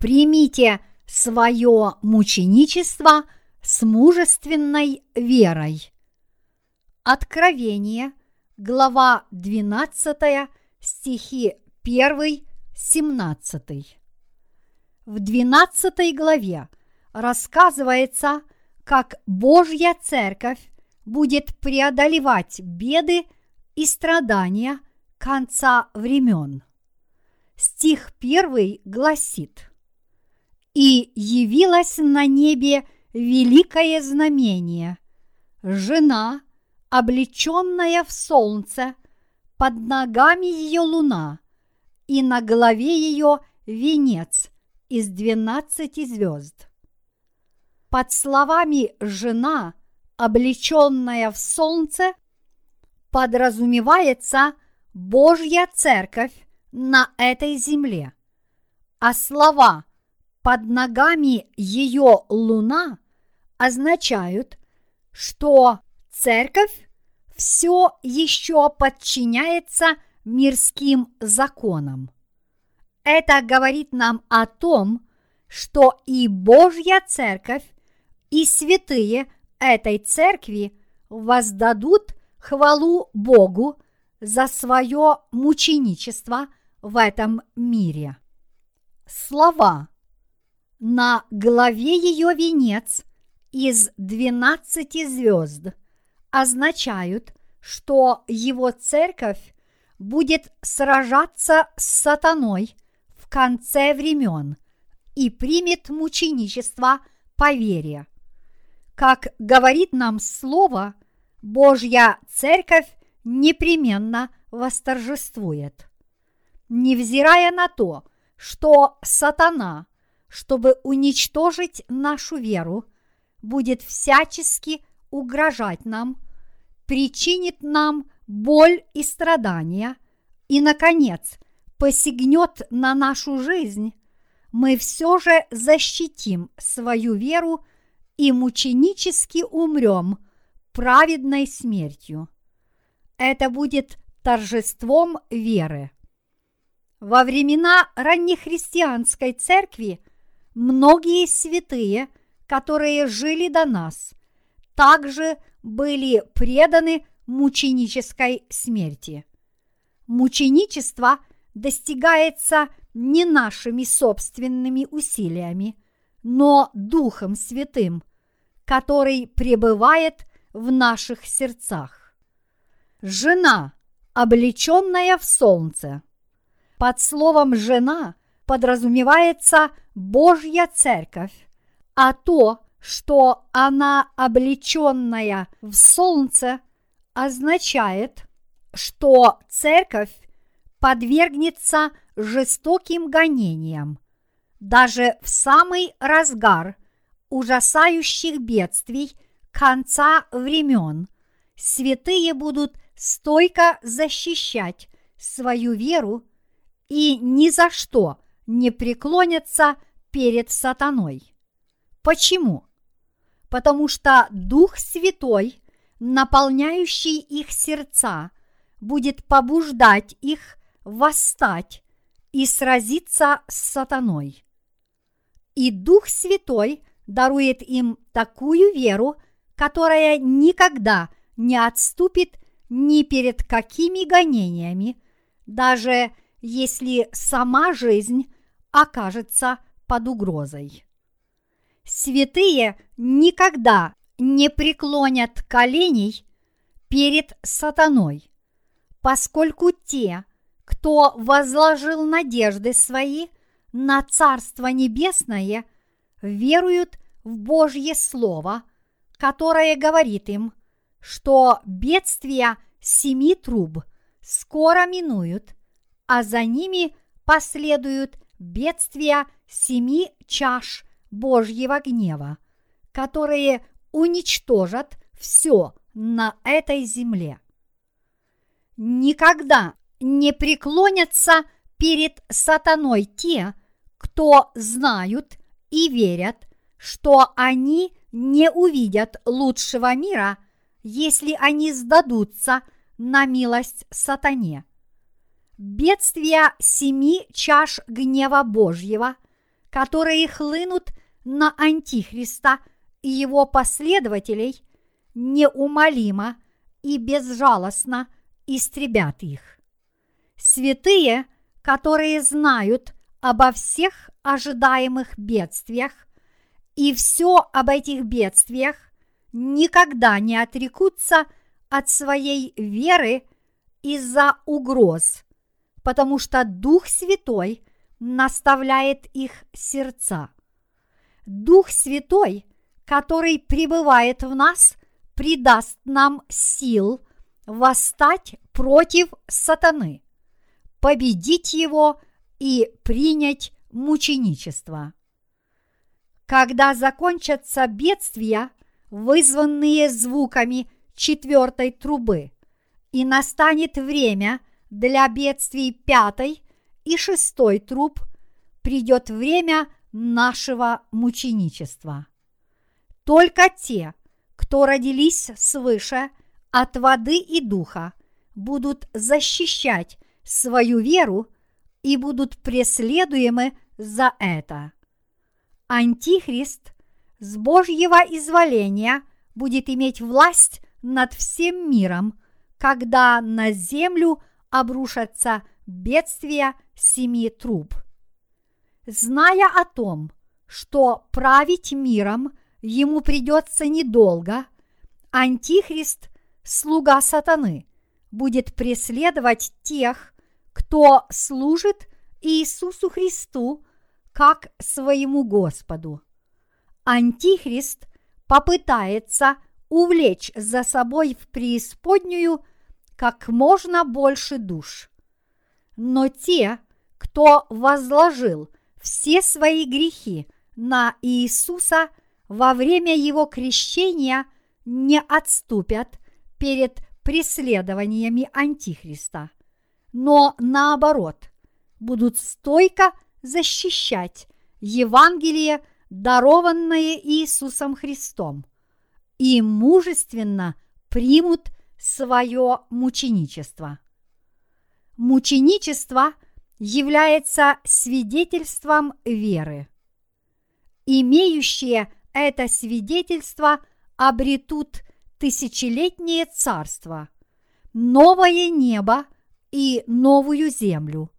Примите свое мученичество с мужественной верой. Откровение, глава 12, стихи 1, 17. В 12 главе рассказывается, как Божья Церковь будет преодолевать беды и страдания конца времен. Стих 1 гласит – и явилось на небе великое знамение. Жена, облеченная в солнце, под ногами ее луна, и на голове ее венец из двенадцати звезд. Под словами «жена», облеченная в солнце, подразумевается Божья церковь на этой земле, а слова – под ногами ее луна означают, что церковь все еще подчиняется мирским законам. Это говорит нам о том, что и Божья церковь, и святые этой церкви воздадут хвалу Богу за свое мученичество в этом мире. Слова на голове ее венец из двенадцати звезд означают, что его церковь будет сражаться с сатаной в конце времен и примет мученичество по вере. Как говорит нам Слово, Божья церковь непременно восторжествует. Невзирая на то, что сатана – чтобы уничтожить нашу веру, будет всячески угрожать нам, причинит нам боль и страдания и, наконец, посягнет на нашу жизнь, мы все же защитим свою веру и мученически умрем праведной смертью. Это будет торжеством веры. Во времена раннехристианской церкви многие святые, которые жили до нас, также были преданы мученической смерти. Мученичество достигается не нашими собственными усилиями, но Духом Святым, который пребывает в наших сердцах. Жена, облеченная в солнце. Под словом «жена» подразумевается Божья церковь, а то, что она облеченная в солнце, означает, что церковь подвергнется жестоким гонениям, даже в самый разгар ужасающих бедствий конца времен святые будут стойко защищать свою веру и ни за что – не преклонятся перед сатаной. Почему? Потому что Дух Святой, наполняющий их сердца, будет побуждать их восстать и сразиться с сатаной. И Дух Святой дарует им такую веру, которая никогда не отступит ни перед какими гонениями, даже если сама жизнь окажется под угрозой. Святые никогда не преклонят коленей перед сатаной, поскольку те, кто возложил надежды свои на Царство Небесное, веруют в Божье Слово, которое говорит им, что бедствия семи труб скоро минуют, а за ними последуют бедствия семи чаш Божьего гнева, которые уничтожат все на этой земле. Никогда не преклонятся перед сатаной те, кто знают и верят, что они не увидят лучшего мира, если они сдадутся на милость сатане бедствия семи чаш гнева Божьего, которые хлынут на Антихриста и его последователей, неумолимо и безжалостно истребят их. Святые, которые знают обо всех ожидаемых бедствиях и все об этих бедствиях, никогда не отрекутся от своей веры из-за угроз, потому что Дух Святой наставляет их сердца. Дух Святой, который пребывает в нас, придаст нам сил восстать против сатаны, победить его и принять мученичество. Когда закончатся бедствия, вызванные звуками четвертой трубы, и настанет время для бедствий пятой и шестой труб, придет время нашего мученичества. Только те, кто родились свыше от воды и духа, будут защищать свою веру и будут преследуемы за это. Антихрист с Божьего изволения будет иметь власть над всем миром, когда на землю обрушатся бедствия семи труб. Зная о том, что править миром ему придется недолго, Антихрист, слуга сатаны, будет преследовать тех, кто служит Иисусу Христу как своему Господу. Антихрист попытается увлечь за собой в преисподнюю как можно больше душ. Но те, кто возложил все свои грехи на Иисуса во время его крещения, не отступят перед преследованиями Антихриста, но наоборот будут стойко защищать Евангелие, дарованное Иисусом Христом, и мужественно примут свое мученичество. Мученичество является свидетельством веры. Имеющие это свидетельство обретут тысячелетнее царство, новое небо и новую землю,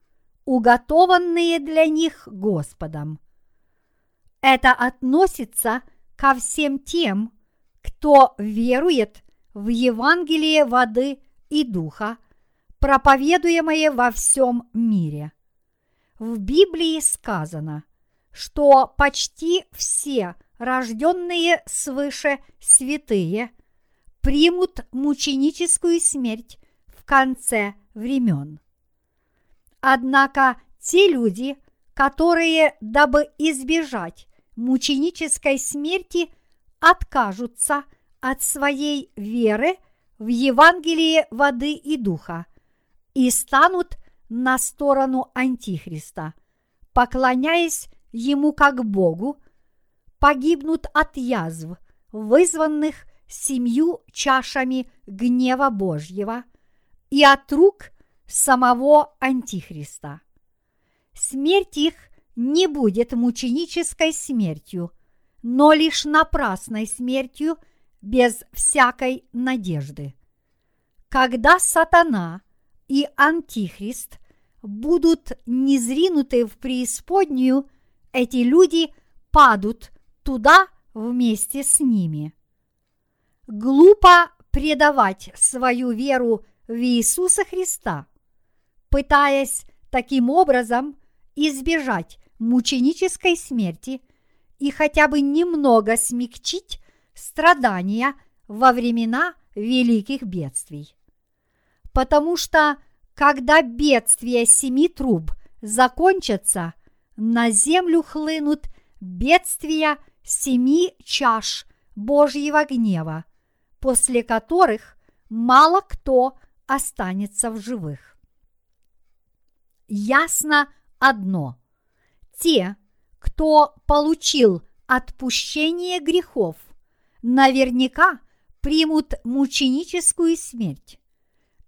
уготованные для них Господом. Это относится ко всем тем, кто верует в Евангелие воды и духа, проповедуемое во всем мире. В Библии сказано, что почти все рожденные свыше святые примут мученическую смерть в конце времен. Однако те люди, которые, дабы избежать мученической смерти, откажутся – от своей веры в Евангелие воды и духа и станут на сторону Антихриста, поклоняясь ему как Богу, погибнут от язв, вызванных семью чашами гнева Божьего и от рук самого Антихриста. Смерть их не будет мученической смертью, но лишь напрасной смертью – без всякой надежды. Когда сатана и антихрист будут незринуты в преисподнюю, эти люди падут туда вместе с ними. Глупо предавать свою веру в Иисуса Христа, пытаясь таким образом избежать мученической смерти и хотя бы немного смягчить страдания во времена великих бедствий. Потому что, когда бедствия семи труб закончатся, на землю хлынут бедствия семи чаш Божьего гнева, после которых мало кто останется в живых. Ясно одно. Те, кто получил отпущение грехов – наверняка примут мученическую смерть.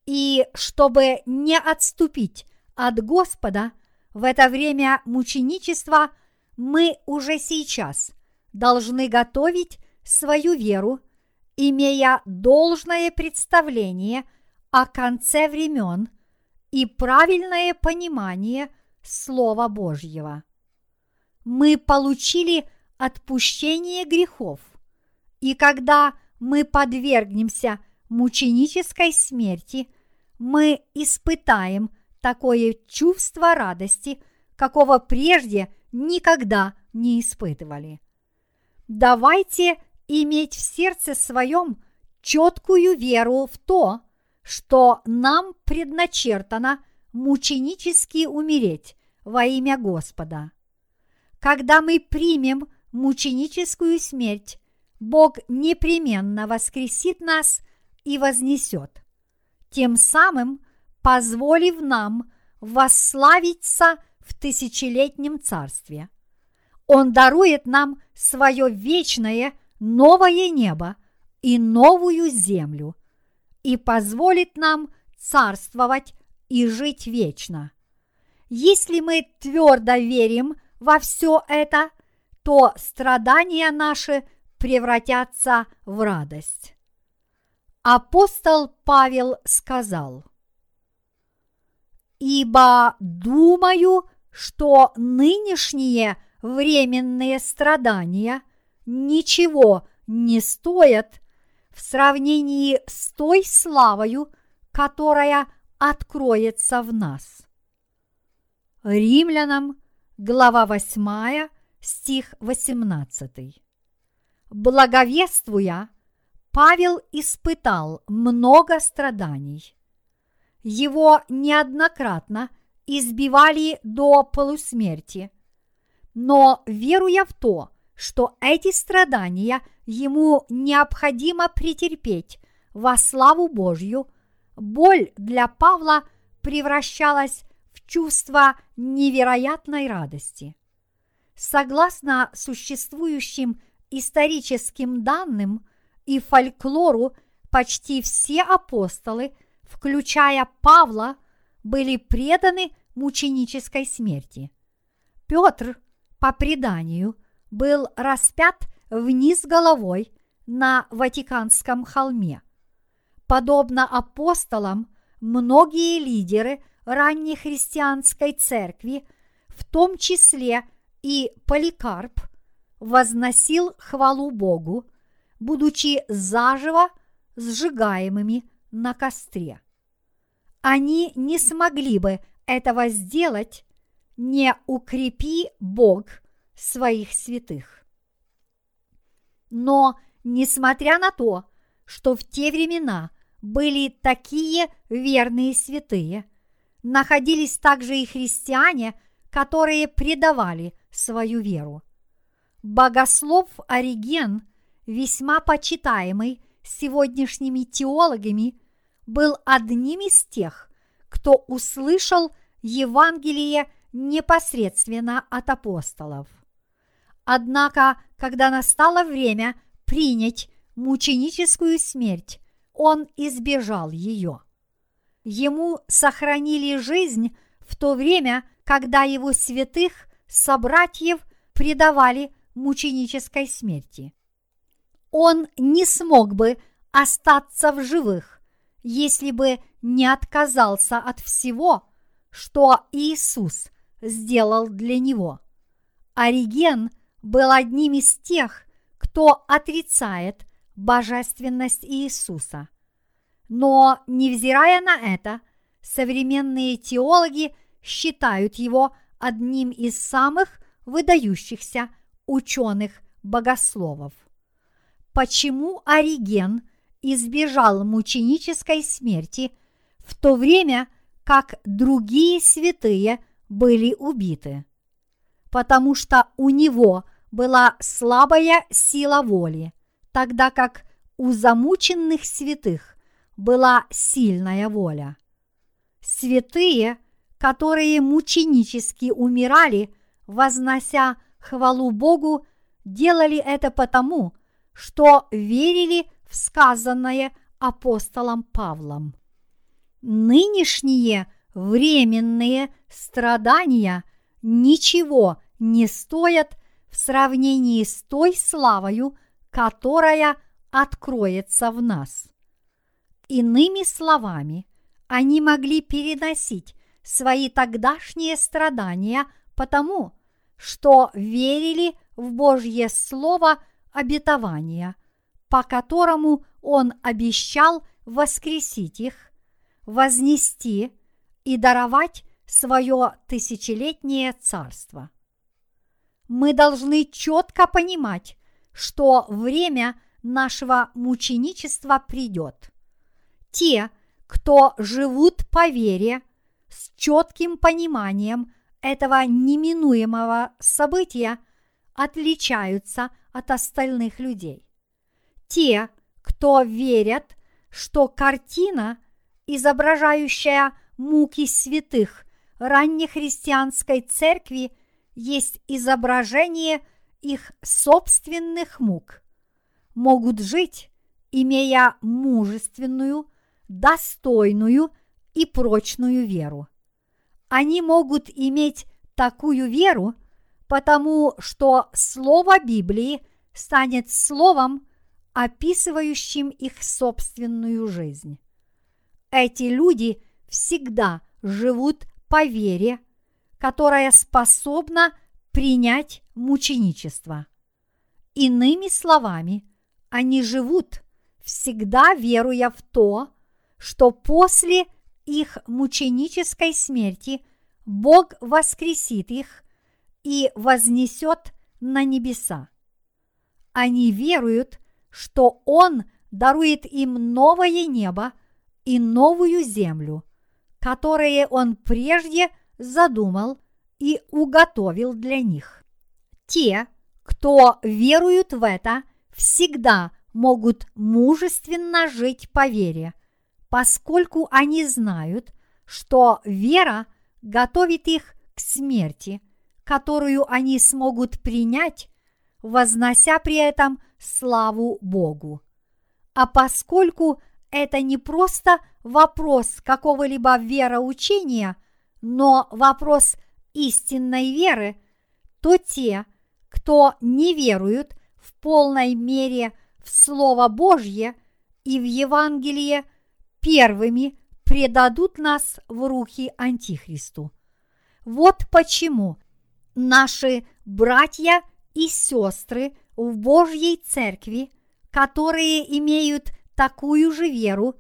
И чтобы не отступить от Господа, в это время мученичества мы уже сейчас должны готовить свою веру, имея должное представление о конце времен и правильное понимание Слова Божьего. Мы получили отпущение грехов, и когда мы подвергнемся мученической смерти, мы испытаем такое чувство радости, какого прежде никогда не испытывали. Давайте иметь в сердце своем четкую веру в то, что нам предначертано мученически умереть во имя Господа. Когда мы примем мученическую смерть, Бог непременно воскресит нас и вознесет, тем самым позволив нам восславиться в тысячелетнем царстве. Он дарует нам свое вечное новое небо и новую землю и позволит нам царствовать и жить вечно. Если мы твердо верим во все это, то страдания наши превратятся в радость. Апостол Павел сказал, «Ибо думаю, что нынешние временные страдания ничего не стоят в сравнении с той славою, которая откроется в нас. Римлянам, глава 8, стих 18. Благовествуя, Павел испытал много страданий. Его неоднократно избивали до полусмерти, но веруя в то, что эти страдания ему необходимо претерпеть во славу Божью, боль для Павла превращалась в чувство невероятной радости. Согласно существующим историческим данным и фольклору, почти все апостолы, включая Павла, были преданы мученической смерти. Петр, по преданию, был распят вниз головой на Ватиканском холме. Подобно апостолам, многие лидеры ранней христианской церкви, в том числе и Поликарп, возносил хвалу Богу, будучи заживо сжигаемыми на костре. Они не смогли бы этого сделать, не укрепи Бог своих святых. Но, несмотря на то, что в те времена были такие верные святые, находились также и христиане, которые предавали свою веру. Богослов Ориген, весьма почитаемый сегодняшними теологами, был одним из тех, кто услышал Евангелие непосредственно от апостолов. Однако, когда настало время принять мученическую смерть, он избежал ее. Ему сохранили жизнь в то время, когда его святых собратьев предавали мученической смерти. Он не смог бы остаться в живых, если бы не отказался от всего, что Иисус сделал для него. Ориген был одним из тех, кто отрицает божественность Иисуса. Но, невзирая на это, современные теологи считают его одним из самых выдающихся ученых-богословов. Почему Ориген избежал мученической смерти, в то время как другие святые были убиты? Потому что у него была слабая сила воли, тогда как у замученных святых была сильная воля. Святые, которые мученически умирали, вознося хвалу Богу, делали это потому, что верили в сказанное апостолом Павлом. Нынешние временные страдания ничего не стоят в сравнении с той славою, которая откроется в нас. Иными словами, они могли переносить свои тогдашние страдания потому, что верили в Божье Слово обетования, по которому Он обещал воскресить их, вознести и даровать свое тысячелетнее царство. Мы должны четко понимать, что время нашего мученичества придет. Те, кто живут по вере, с четким пониманием этого неминуемого события, отличаются от остальных людей. Те, кто верят, что картина, изображающая муки святых раннехристианской церкви, есть изображение их собственных мук, могут жить, имея мужественную, достойную и прочную веру. Они могут иметь такую веру, потому что Слово Библии станет словом, описывающим их собственную жизнь. Эти люди всегда живут по вере, которая способна принять мученичество. Иными словами, они живут, всегда веруя в то, что после их мученической смерти Бог воскресит их и вознесет на небеса. Они веруют, что Он дарует им новое небо и новую землю, которые Он прежде задумал и уготовил для них. Те, кто веруют в это, всегда могут мужественно жить по вере, поскольку они знают, что вера готовит их к смерти, которую они смогут принять, вознося при этом славу Богу. А поскольку это не просто вопрос какого-либо вероучения, но вопрос истинной веры, то те, кто не веруют в полной мере в Слово Божье и в Евангелие, первыми предадут нас в руки Антихристу. Вот почему наши братья и сестры в Божьей Церкви, которые имеют такую же веру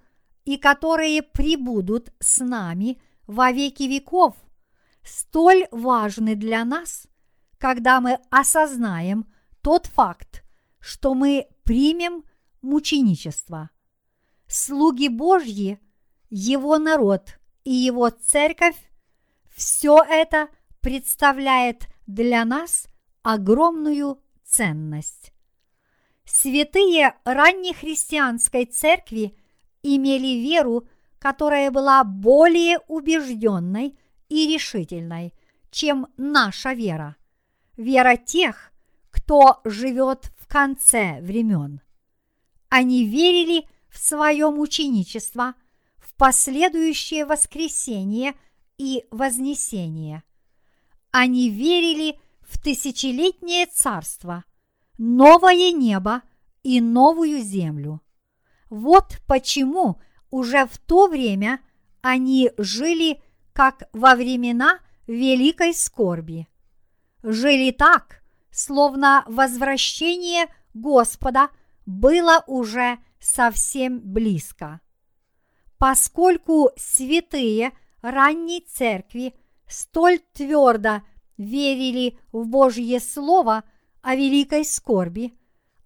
и которые прибудут с нами во веки веков, столь важны для нас, когда мы осознаем тот факт, что мы примем мученичество. Слуги Божьи, Его народ и Его церковь – все это представляет для нас огромную ценность. Святые раннехристианской церкви имели веру, которая была более убежденной и решительной, чем наша вера. Вера тех, кто живет в конце времен. Они верили в свое мученичество, в последующее воскресение и вознесение. Они верили в тысячелетнее царство, новое небо и новую землю. Вот почему уже в то время они жили как во времена великой скорби. Жили так, словно возвращение Господа было уже совсем близко. Поскольку святые ранней церкви столь твердо верили в Божье Слово о великой скорби,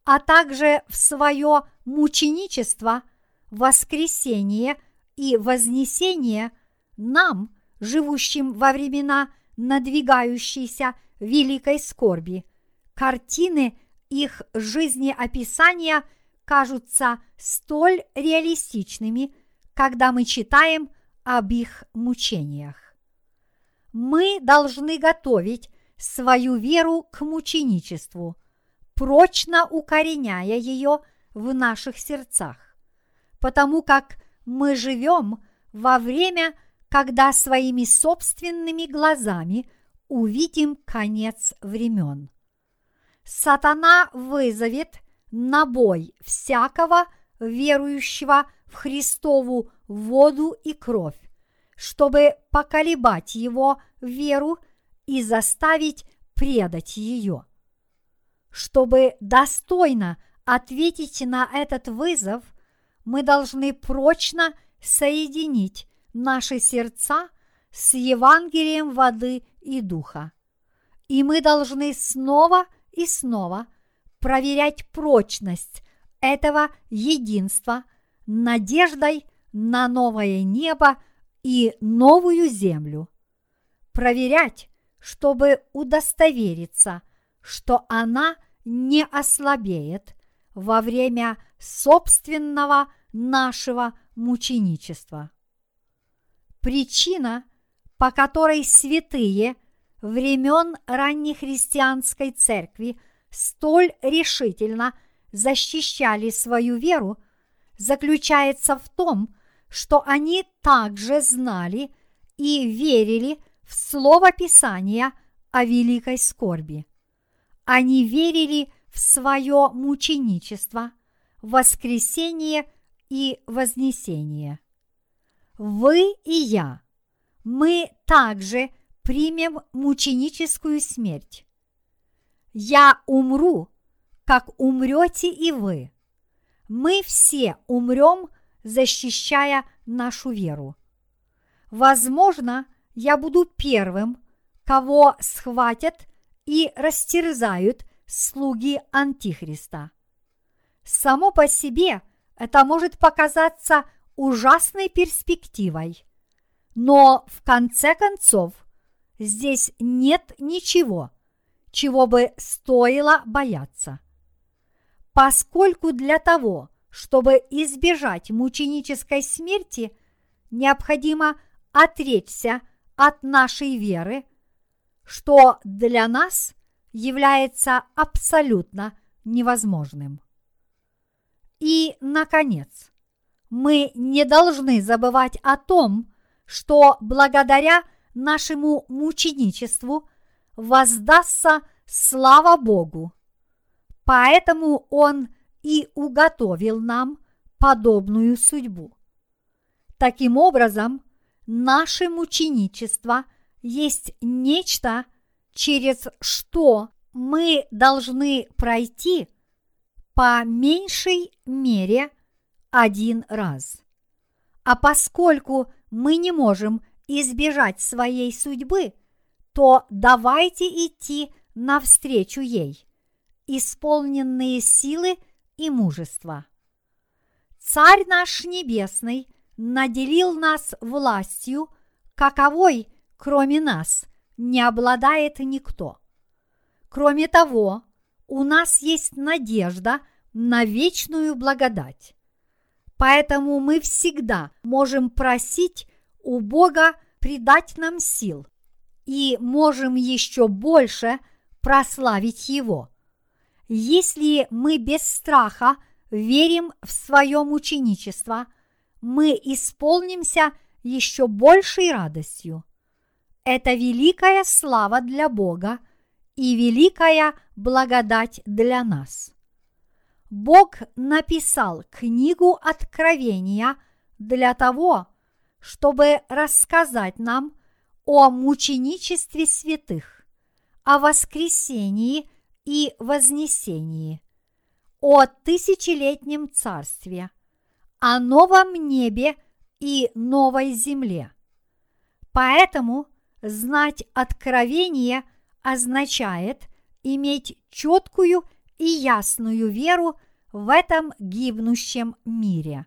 а также в свое мученичество, воскресение и вознесение, нам, живущим во времена надвигающейся великой скорби, картины их жизнеописания кажутся столь реалистичными, когда мы читаем об их мучениях мы должны готовить свою веру к мученичеству, прочно укореняя ее в наших сердцах, потому как мы живем во время, когда своими собственными глазами увидим конец времен. Сатана вызовет на бой всякого верующего в Христову воду и кровь, чтобы поколебать его веру и заставить предать ее. Чтобы достойно ответить на этот вызов, мы должны прочно соединить наши сердца с Евангелием воды и духа. И мы должны снова и снова проверять прочность этого единства надеждой на новое небо и новую землю. Проверять, чтобы удостовериться, что она не ослабеет во время собственного нашего мученичества. Причина, по которой святые времен раннехристианской церкви столь решительно защищали свою веру, заключается в том, что они также знали и верили в Слово Писания о великой скорби. Они верили в свое мученичество, воскресение и вознесение. Вы и я, мы также примем мученическую смерть. Я умру, как умрете и вы. Мы все умрем, защищая нашу веру. Возможно, я буду первым, кого схватят и растерзают слуги Антихриста. Само по себе это может показаться ужасной перспективой, но в конце концов здесь нет ничего, чего бы стоило бояться. Поскольку для того, чтобы избежать мученической смерти, необходимо отречься от нашей веры, что для нас является абсолютно невозможным. И, наконец, мы не должны забывать о том, что благодаря нашему мученичеству воздастся слава Богу. Поэтому Он и уготовил нам подобную судьбу. Таким образом, наше мученичество есть нечто, через что мы должны пройти по меньшей мере один раз. А поскольку мы не можем избежать своей судьбы, то давайте идти навстречу ей, исполненные силы и мужества. Царь наш Небесный наделил нас властью, каковой, кроме нас, не обладает никто. Кроме того, у нас есть надежда на вечную благодать. Поэтому мы всегда можем просить у Бога придать нам сил и можем еще больше прославить Его. Если мы без страха верим в свое мученичество, мы исполнимся еще большей радостью. Это великая слава для Бога и великая благодать для нас. Бог написал книгу Откровения для того, чтобы рассказать нам о мученичестве святых, о воскресении и вознесении, о тысячелетнем царстве, о новом небе и новой земле. Поэтому знать откровение означает иметь четкую и ясную веру в этом гибнущем мире.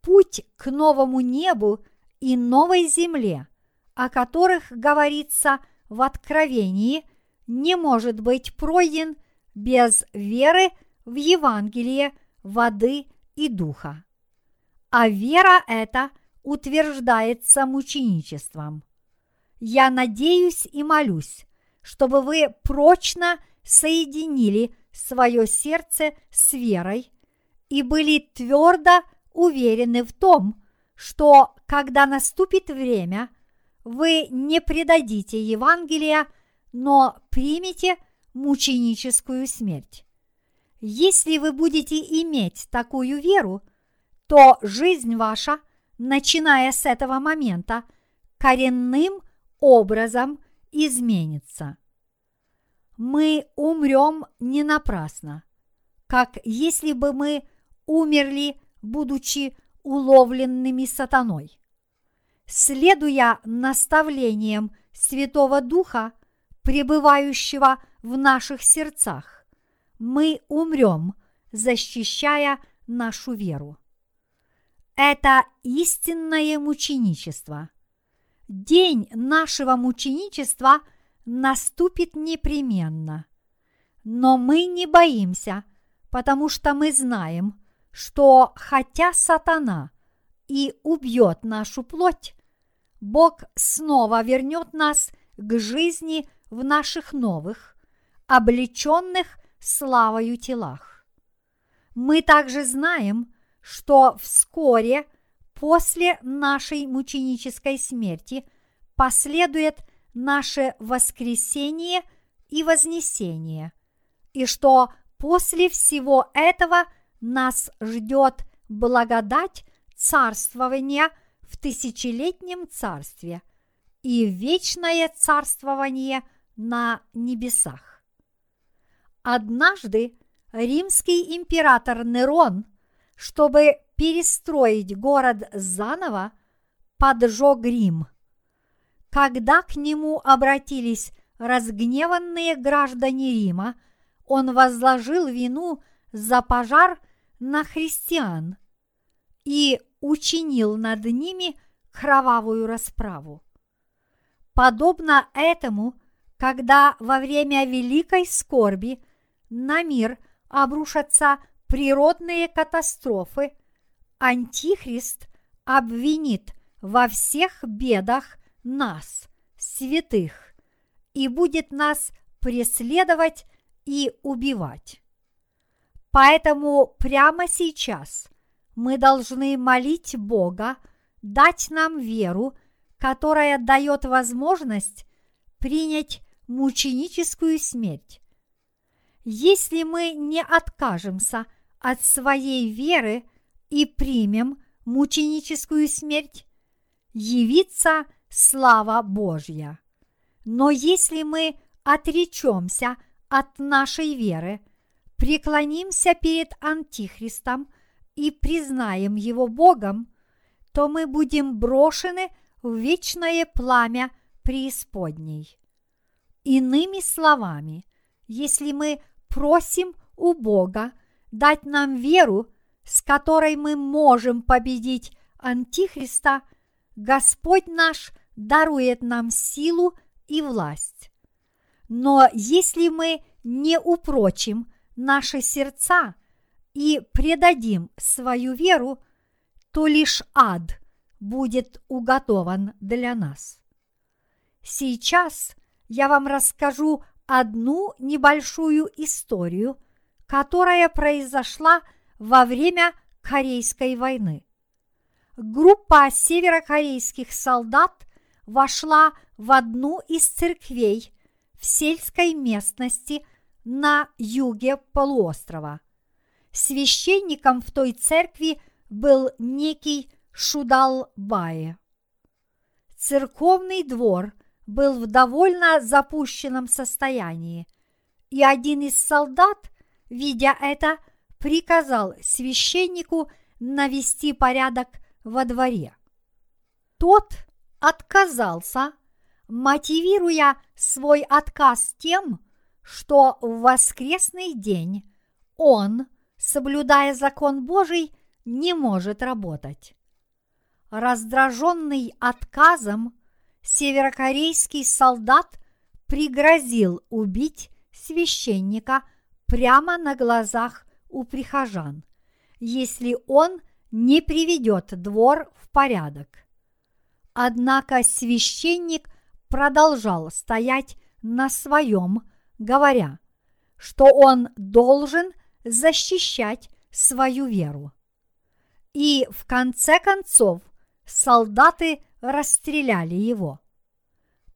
Путь к новому небу и новой земле, о которых говорится в Откровении, не может быть пройден без веры в Евангелие воды и духа. А вера эта утверждается мученичеством. Я надеюсь и молюсь, чтобы вы прочно соединили свое сердце с верой и были твердо уверены в том, что когда наступит время, вы не предадите Евангелия, но примете мученическую смерть. Если вы будете иметь такую веру, то жизнь ваша, начиная с этого момента, коренным образом изменится. Мы умрем не напрасно, как если бы мы умерли, будучи уловленными сатаной. Следуя наставлениям Святого Духа, пребывающего в наших сердцах, мы умрем, защищая нашу веру. Это истинное мученичество. День нашего мученичества наступит непременно. Но мы не боимся, потому что мы знаем, что хотя сатана и убьет нашу плоть, Бог снова вернет нас к жизни в наших новых, облеченных славою телах. Мы также знаем, что вскоре после нашей мученической смерти последует наше воскресение и вознесение, и что после всего этого нас ждет благодать царствования в тысячелетнем царстве и вечное царствование на небесах. Однажды римский император Нерон, чтобы перестроить город заново, поджег Рим. Когда к нему обратились разгневанные граждане Рима, он возложил вину за пожар на христиан и учинил над ними кровавую расправу. Подобно этому, когда во время великой скорби на мир обрушатся природные катастрофы, Антихрист обвинит во всех бедах нас, святых, и будет нас преследовать и убивать. Поэтому прямо сейчас мы должны молить Бога дать нам веру, которая дает возможность принять мученическую смерть. Если мы не откажемся от своей веры и примем мученическую смерть, явится слава Божья. Но если мы отречемся от нашей веры, преклонимся перед Антихристом и признаем его Богом, то мы будем брошены в вечное пламя преисподней. Иными словами, если мы просим у Бога дать нам веру, с которой мы можем победить Антихриста, Господь наш дарует нам силу и власть. Но если мы не упрочим наши сердца и предадим свою веру, то лишь ад будет уготован для нас. Сейчас я вам расскажу одну небольшую историю, которая произошла во время Корейской войны. Группа северокорейских солдат вошла в одну из церквей в сельской местности на юге полуострова. Священником в той церкви был некий Шудал Бае. Церковный двор был в довольно запущенном состоянии, и один из солдат, видя это, приказал священнику навести порядок во дворе. Тот отказался, мотивируя свой отказ тем, что в воскресный день он, соблюдая закон Божий, не может работать. Раздраженный отказом, северокорейский солдат пригрозил убить священника прямо на глазах у прихожан, если он не приведет двор в порядок. Однако священник продолжал стоять на своем, говоря, что он должен защищать свою веру. И в конце концов солдаты расстреляли его.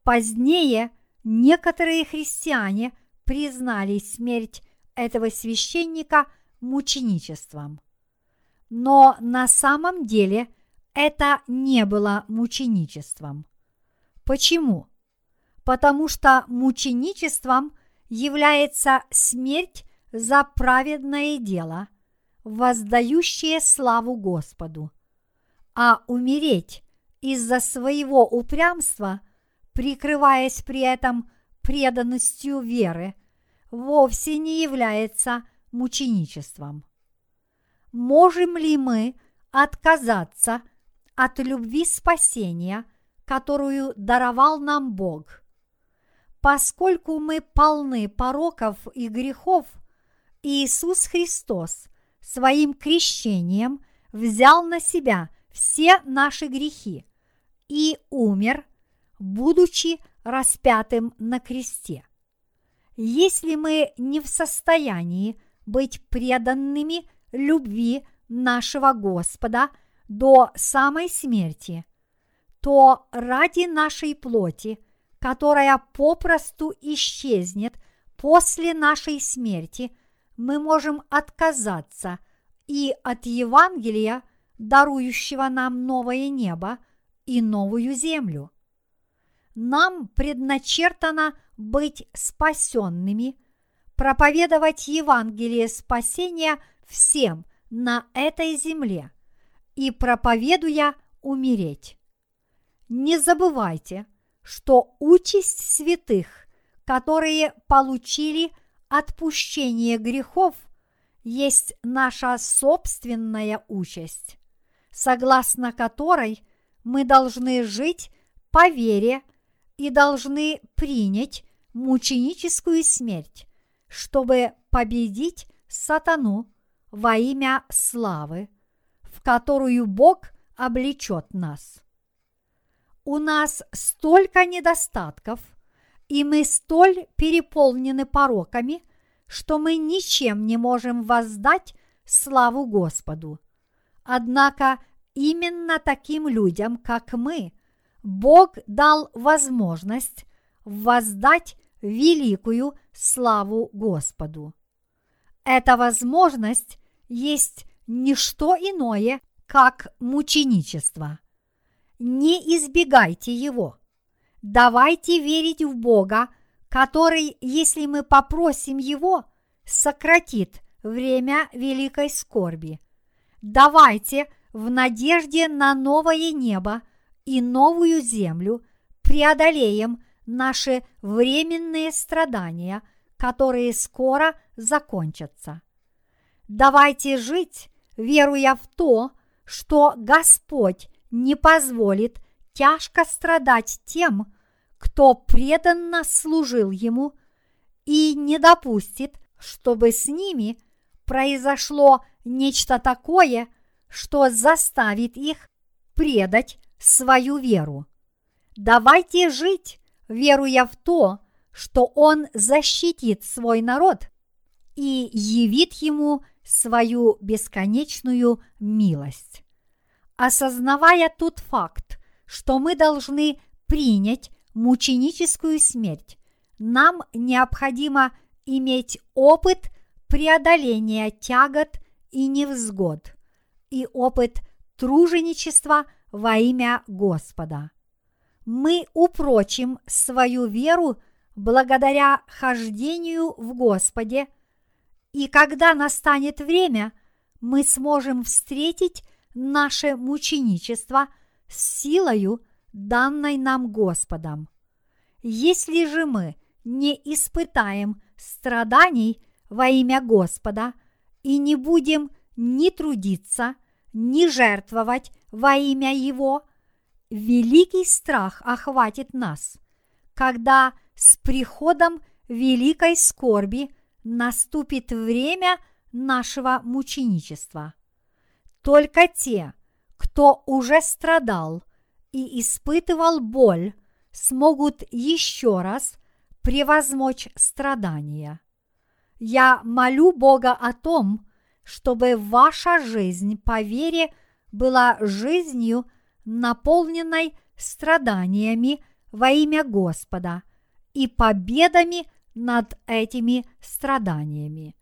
Позднее некоторые христиане признали смерть этого священника мученичеством. Но на самом деле это не было мученичеством. Почему? Потому что мученичеством является смерть за праведное дело, воздающее славу Господу. А умереть из-за своего упрямства, прикрываясь при этом преданностью веры, вовсе не является мученичеством. Можем ли мы отказаться от любви спасения, которую даровал нам Бог? Поскольку мы полны пороков и грехов, Иисус Христос своим крещением взял на себя все наши грехи и умер, будучи распятым на кресте. Если мы не в состоянии быть преданными любви нашего Господа до самой смерти, то ради нашей плоти, которая попросту исчезнет после нашей смерти, мы можем отказаться и от Евангелия, дарующего нам новое небо и новую землю. Нам предначертано быть спасенными, проповедовать Евангелие спасения всем на этой земле и, проповедуя, умереть. Не забывайте, что участь святых, которые получили отпущение грехов, есть наша собственная участь, согласно которой мы должны жить по вере и должны принять мученическую смерть, чтобы победить сатану во имя славы, в которую Бог облечет нас. У нас столько недостатков, и мы столь переполнены пороками, что мы ничем не можем воздать славу Господу. Однако именно таким людям, как мы, Бог дал возможность воздать великую славу Господу. Эта возможность есть не что иное, как мученичество. Не избегайте его. Давайте верить в Бога, который, если мы попросим Его, сократит время великой скорби. Давайте в надежде на новое небо и новую землю преодолеем наши временные страдания, которые скоро закончатся. Давайте жить, веруя в то, что Господь не позволит тяжко страдать тем, кто преданно служил Ему, и не допустит, чтобы с ними произошло нечто такое, что заставит их предать свою веру. Давайте жить, веруя в то, что Он защитит свой народ и явит ему свою бесконечную милость. Осознавая тот факт, что мы должны принять мученическую смерть, нам необходимо иметь опыт преодоления тягот и невзгод и опыт труженичества во имя Господа. Мы упрочим свою веру благодаря хождению в Господе, и когда настанет время, мы сможем встретить наше мученичество с силою, данной нам Господом. Если же мы не испытаем страданий во имя Господа и не будем ни трудиться, ни жертвовать во имя Его – великий страх охватит нас, когда с приходом великой скорби наступит время нашего мученичества. Только те, кто уже страдал и испытывал боль, смогут еще раз превозмочь страдания. Я молю Бога о том, чтобы ваша жизнь по вере была жизнью – наполненной страданиями во имя Господа и победами над этими страданиями.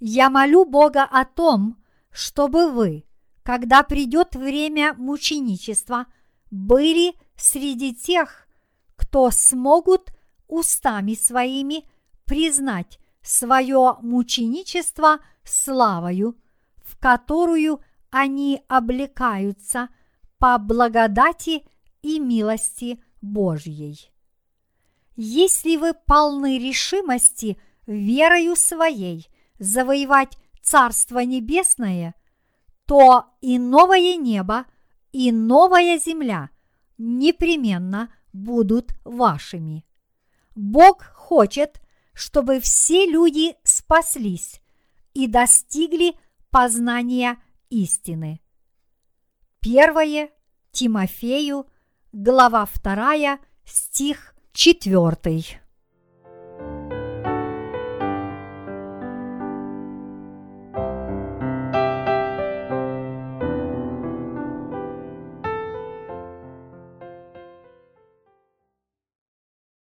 Я молю Бога о том, чтобы вы, когда придет время мученичества, были среди тех, кто смогут устами своими признать свое мученичество славою, в которую они облекаются по благодати и милости Божьей. Если вы полны решимости верою своей завоевать Царство Небесное, то и новое небо, и новая земля непременно будут вашими. Бог хочет, чтобы все люди спаслись и достигли познания истины. Первое Тимофею, глава 2, стих 4.